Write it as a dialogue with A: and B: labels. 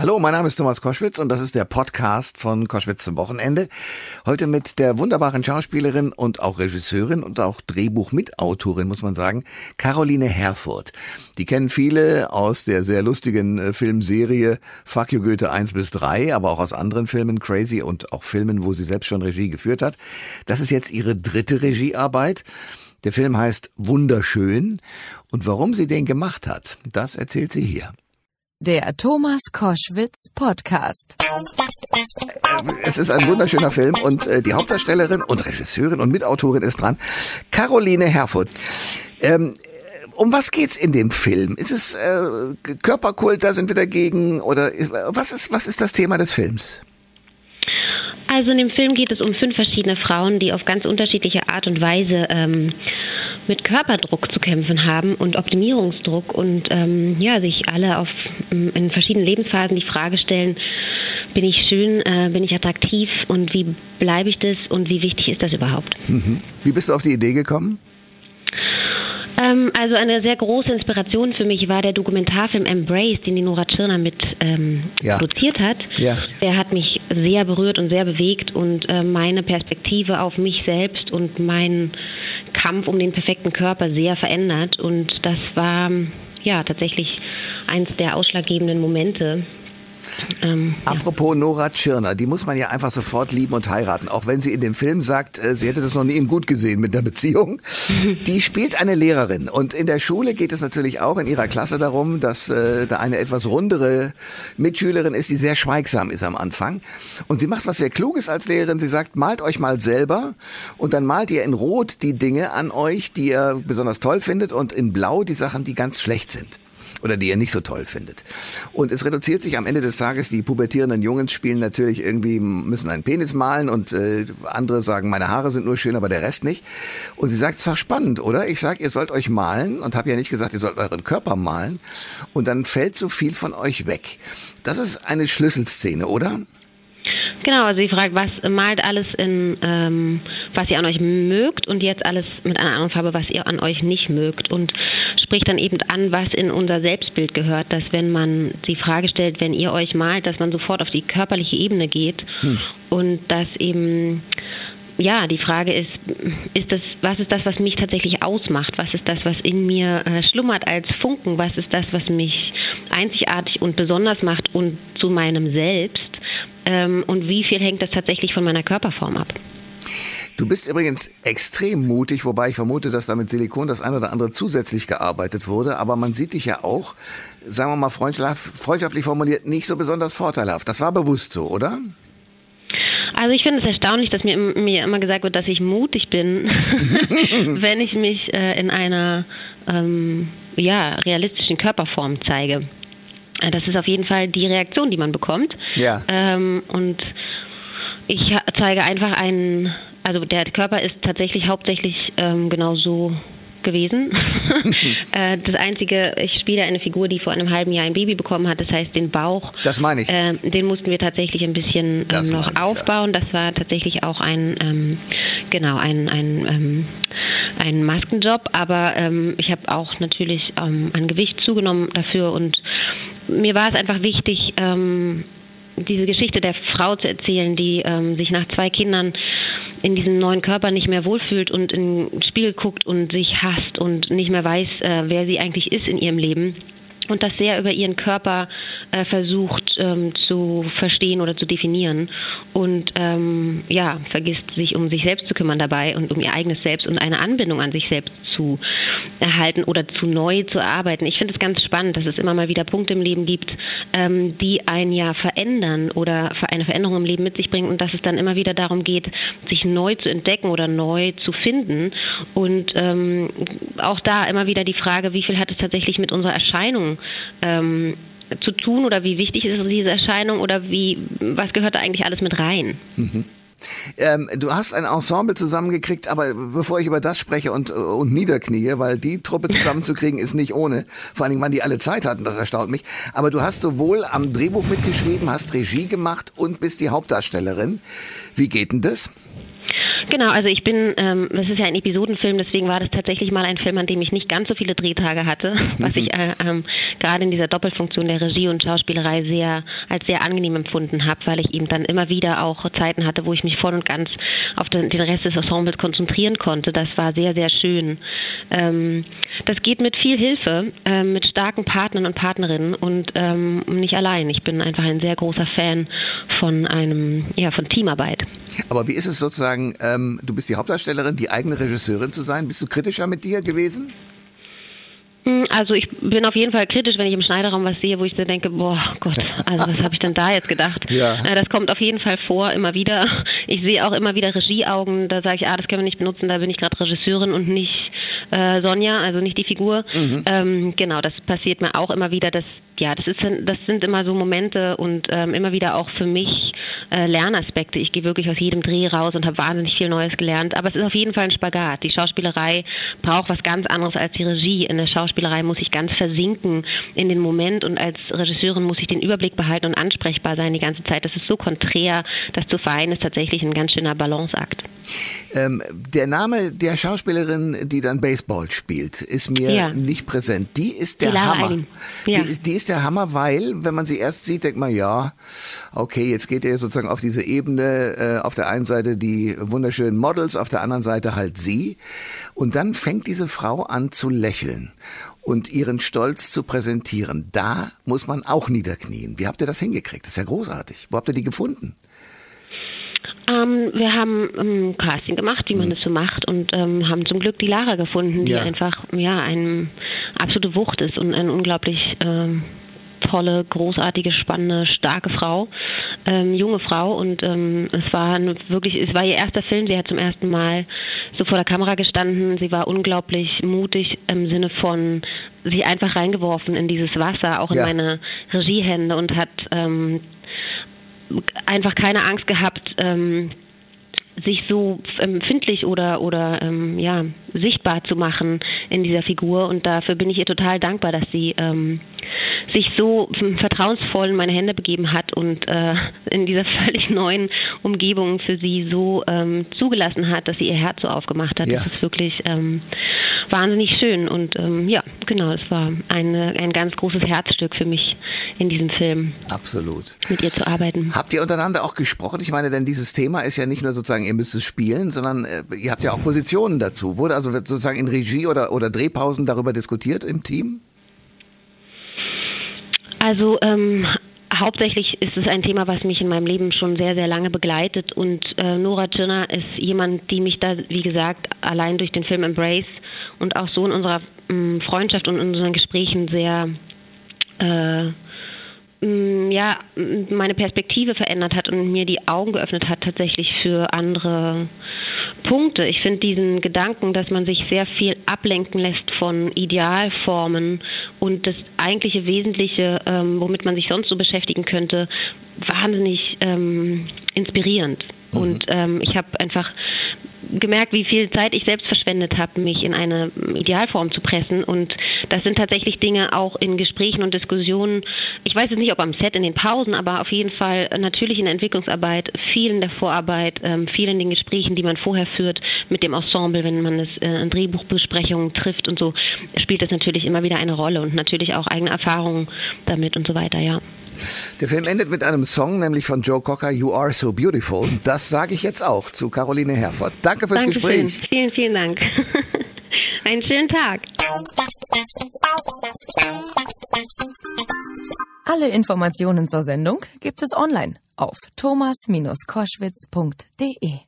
A: Hallo, mein Name ist Thomas Koschwitz und das ist der Podcast von Koschwitz zum Wochenende. Heute mit der wunderbaren Schauspielerin und auch Regisseurin und auch Drehbuchmitautorin, muss man sagen, Caroline Herfurth. Die kennen viele aus der sehr lustigen äh, Filmserie Fuck You Goethe 1 bis 3, aber auch aus anderen Filmen, Crazy und auch Filmen, wo sie selbst schon Regie geführt hat. Das ist jetzt ihre dritte Regiearbeit. Der Film heißt Wunderschön und warum sie den gemacht hat, das erzählt sie hier.
B: Der Thomas Koschwitz Podcast.
A: Es ist ein wunderschöner Film und äh, die Hauptdarstellerin und Regisseurin und Mitautorin ist dran, Caroline Herfurth. Ähm, um was geht's in dem Film? Ist es äh, Körperkult, da sind wir dagegen oder ist, was ist was ist das Thema des Films?
C: Also in dem Film geht es um fünf verschiedene Frauen, die auf ganz unterschiedliche Art und Weise ähm, mit Körperdruck zu kämpfen haben und Optimierungsdruck und ähm, ja, sich alle auf, ähm, in verschiedenen Lebensphasen die Frage stellen, bin ich schön, äh, bin ich attraktiv und wie bleibe ich das und wie wichtig ist das überhaupt?
A: Mhm. Wie bist du auf die Idee gekommen?
C: Ähm, also eine sehr große Inspiration für mich war der Dokumentarfilm Embrace, den die Nora Tschirner mit ähm, ja. produziert hat. Ja. Der hat mich sehr berührt und sehr bewegt und äh, meine Perspektive auf mich selbst und meinen Kampf um den perfekten Körper sehr verändert. Und das war ja tatsächlich eins der ausschlaggebenden Momente.
A: Ähm, Apropos ja. Nora Tschirner, die muss man ja einfach sofort lieben und heiraten, auch wenn sie in dem Film sagt, äh, sie hätte das noch nie in gut gesehen mit der Beziehung. die spielt eine Lehrerin und in der Schule geht es natürlich auch in ihrer Klasse darum, dass äh, da eine etwas rundere Mitschülerin ist, die sehr schweigsam ist am Anfang. Und sie macht was sehr Kluges als Lehrerin. Sie sagt, malt euch mal selber und dann malt ihr in Rot die Dinge an euch, die ihr besonders toll findet und in Blau die Sachen, die ganz schlecht sind oder die ihr nicht so toll findet. Und es reduziert sich am Ende des Tages, die pubertierenden Jungs spielen natürlich irgendwie, müssen einen Penis malen und äh, andere sagen, meine Haare sind nur schön, aber der Rest nicht. Und sie sagt, es ist doch spannend, oder? Ich sag, ihr sollt euch malen und habe ja nicht gesagt, ihr sollt euren Körper malen und dann fällt so viel von euch weg. Das ist eine Schlüsselszene, oder?
C: Genau, also sie fragt, was malt alles in, ähm, was ihr an euch mögt und jetzt alles mit einer anderen Farbe, was ihr an euch nicht mögt und spricht dann eben an, was in unser Selbstbild gehört, dass wenn man die Frage stellt, wenn ihr euch malt, dass man sofort auf die körperliche Ebene geht hm. und dass eben ja, die Frage ist, ist das, was ist das, was mich tatsächlich ausmacht? Was ist das, was in mir äh, schlummert als Funken? Was ist das, was mich einzigartig und besonders macht und zu meinem Selbst? ähm, und wie viel hängt das tatsächlich von meiner Körperform ab.
A: Du bist übrigens extrem mutig, wobei ich vermute, dass da mit Silikon das ein oder andere zusätzlich gearbeitet wurde. Aber man sieht dich ja auch, sagen wir mal freundschaftlich formuliert, nicht so besonders vorteilhaft. Das war bewusst so, oder?
C: Also ich finde es erstaunlich, dass mir, mir immer gesagt wird, dass ich mutig bin, wenn ich mich äh, in einer ähm, ja, realistischen Körperform zeige. Äh, das ist auf jeden Fall die Reaktion, die man bekommt. Ja. Ähm, und ich zeige einfach einen, also der Körper ist tatsächlich hauptsächlich ähm, genau so gewesen. Äh, das einzige, ich spiele eine Figur, die vor einem halben Jahr ein Baby bekommen hat, das heißt den Bauch.
A: Das meine ich.
C: Äh, den mussten wir tatsächlich ein bisschen ähm, noch ich, aufbauen. Ja. Das war tatsächlich auch ein, ähm, genau, ein, ein, ähm, ein Maskenjob, aber ähm, ich habe auch natürlich ähm, an Gewicht zugenommen dafür und mir war es einfach wichtig, ähm, diese Geschichte der Frau zu erzählen, die ähm, sich nach zwei Kindern in diesem neuen Körper nicht mehr wohlfühlt und in den Spiegel guckt und sich hasst und nicht mehr weiß, äh, wer sie eigentlich ist in ihrem Leben und das sehr über ihren Körper äh, versucht ähm, zu verstehen oder zu definieren und ähm, ja vergisst sich um sich selbst zu kümmern dabei und um ihr eigenes Selbst und eine Anbindung an sich selbst zu erhalten oder zu neu zu arbeiten. Ich finde es ganz spannend, dass es immer mal wieder Punkte im Leben gibt, ähm, die ein ja verändern oder eine Veränderung im Leben mit sich bringen und dass es dann immer wieder darum geht, sich neu zu entdecken oder neu zu finden und ähm, auch da immer wieder die Frage, wie viel hat es tatsächlich mit unserer Erscheinung ähm, zu tun oder wie wichtig ist diese Erscheinung oder wie was gehört da eigentlich alles mit rein?
A: Mhm. Ähm, du hast ein Ensemble zusammengekriegt, aber bevor ich über das spreche und, und niederknie, weil die Truppe zusammenzukriegen ist nicht ohne. Vor allen Dingen, wann die alle Zeit hatten, das erstaunt mich. Aber du hast sowohl am Drehbuch mitgeschrieben, hast Regie gemacht und bist die Hauptdarstellerin. Wie geht denn das?
C: Genau, also ich bin, ähm, das ist ja ein Episodenfilm, deswegen war das tatsächlich mal ein Film, an dem ich nicht ganz so viele Drehtage hatte, was ich äh, ähm, gerade in dieser Doppelfunktion der Regie und Schauspielerei sehr als sehr angenehm empfunden habe, weil ich eben dann immer wieder auch Zeiten hatte, wo ich mich voll und ganz auf den, den Rest des Ensembles konzentrieren konnte. Das war sehr, sehr schön. Ähm, das geht mit viel Hilfe, äh, mit starken Partnern und Partnerinnen und ähm, nicht allein. Ich bin einfach ein sehr großer Fan von einem, ja, von Teamarbeit.
A: Aber wie ist es sozusagen, ähm, du bist die Hauptdarstellerin, die eigene Regisseurin zu sein? Bist du kritischer mit dir gewesen?
C: Hm, also ich bin auf jeden Fall kritisch, wenn ich im Schneiderraum was sehe, wo ich so denke, boah Gott, also was habe ich denn da jetzt gedacht? Ja. Äh, das kommt auf jeden Fall vor, immer wieder. Ich sehe auch immer wieder Regieaugen, da sage ich, ah, das können wir nicht benutzen, da bin ich gerade Regisseurin und nicht äh, Sonja, also nicht die Figur. Mhm. Ähm, genau, das passiert mir auch immer wieder. Das, ja, das ist, das sind immer so Momente und ähm, immer wieder auch für mich äh, Lernaspekte. Ich gehe wirklich aus jedem Dreh raus und habe wahnsinnig viel Neues gelernt. Aber es ist auf jeden Fall ein Spagat. Die Schauspielerei braucht was ganz anderes als die Regie. In der Schauspielerei muss ich ganz versinken in den Moment und als Regisseurin muss ich den Überblick behalten und ansprechbar sein die ganze Zeit. Das ist so konträr. Das zu vereinen ist tatsächlich ein ganz schöner Balanceakt.
A: Ähm, der Name der Schauspielerin, die dann Baseball spielt, ist mir ja. nicht präsent. Die ist der Hammer. Ja. Die, die, ist der Hammer, weil, wenn man sie erst sieht, denkt man, ja, okay, jetzt geht er sozusagen auf diese Ebene, äh, auf der einen Seite die wunderschönen Models, auf der anderen Seite halt sie. Und dann fängt diese Frau an zu lächeln und ihren Stolz zu präsentieren. Da muss man auch niederknien. Wie habt ihr das hingekriegt? Das ist ja großartig. Wo habt ihr die gefunden?
C: Ähm, wir haben ähm, Casting gemacht, wie man mhm. das so macht, und ähm, haben zum Glück die Lara gefunden, die ja. einfach ja eine absolute Wucht ist und eine unglaublich ähm, tolle, großartige, spannende, starke Frau, ähm, junge Frau und ähm, es war eine, wirklich, es war ihr erster Film. Sie hat zum ersten Mal so vor der Kamera gestanden. Sie war unglaublich mutig im Sinne von sich einfach reingeworfen in dieses Wasser, auch in ja. meine Regiehände und hat ähm, einfach keine Angst gehabt, ähm, sich so empfindlich oder oder ähm, ja sichtbar zu machen in dieser Figur und dafür bin ich ihr total dankbar, dass sie ähm, sich so vertrauensvoll in meine Hände begeben hat und äh, in dieser völlig neuen Umgebung für sie so ähm, zugelassen hat, dass sie ihr Herz so aufgemacht hat. Ja. Das ist wirklich ähm, wahnsinnig schön und ähm, ja, genau, es war eine, ein ganz großes Herzstück für mich in diesem Film.
A: Absolut.
C: Mit ihr zu arbeiten.
A: Habt ihr untereinander auch gesprochen? Ich meine, denn dieses Thema ist ja nicht nur sozusagen, ihr müsst es spielen, sondern äh, ihr habt ja auch Positionen dazu. Wurde also sozusagen in Regie oder, oder Drehpausen darüber diskutiert im Team?
C: Also ähm, hauptsächlich ist es ein Thema, was mich in meinem Leben schon sehr, sehr lange begleitet. Und äh, Nora Tschirner ist jemand, die mich da, wie gesagt, allein durch den Film Embrace und auch so in unserer ähm, Freundschaft und in unseren Gesprächen sehr äh, ja, meine Perspektive verändert hat und mir die Augen geöffnet hat tatsächlich für andere Punkte. Ich finde diesen Gedanken, dass man sich sehr viel ablenken lässt von Idealformen und das eigentliche Wesentliche, ähm, womit man sich sonst so beschäftigen könnte, wahnsinnig ähm, inspirierend. Mhm. Und ähm, ich habe einfach gemerkt, wie viel Zeit ich selbst verschwendet habe, mich in eine Idealform zu pressen. Und das sind tatsächlich Dinge auch in Gesprächen und Diskussionen. Ich weiß jetzt nicht, ob am Set in den Pausen, aber auf jeden Fall natürlich in der Entwicklungsarbeit, viel in der Vorarbeit, ähm, viel in den Gesprächen, die man vorher führt mit dem Ensemble, wenn man es äh, in Drehbuchbesprechungen trifft und so, spielt das natürlich immer wieder eine Rolle und natürlich auch eigene Erfahrungen damit und so weiter, ja.
A: Der Film endet mit einem Song, nämlich von Joe Cocker, You Are So Beautiful. Das sage ich jetzt auch zu Caroline Herford. Danke fürs
C: Dankeschön.
A: Gespräch.
C: Vielen, vielen Dank. Einen schönen Tag.
B: Alle Informationen zur Sendung gibt es online auf thomas-koschwitz.de.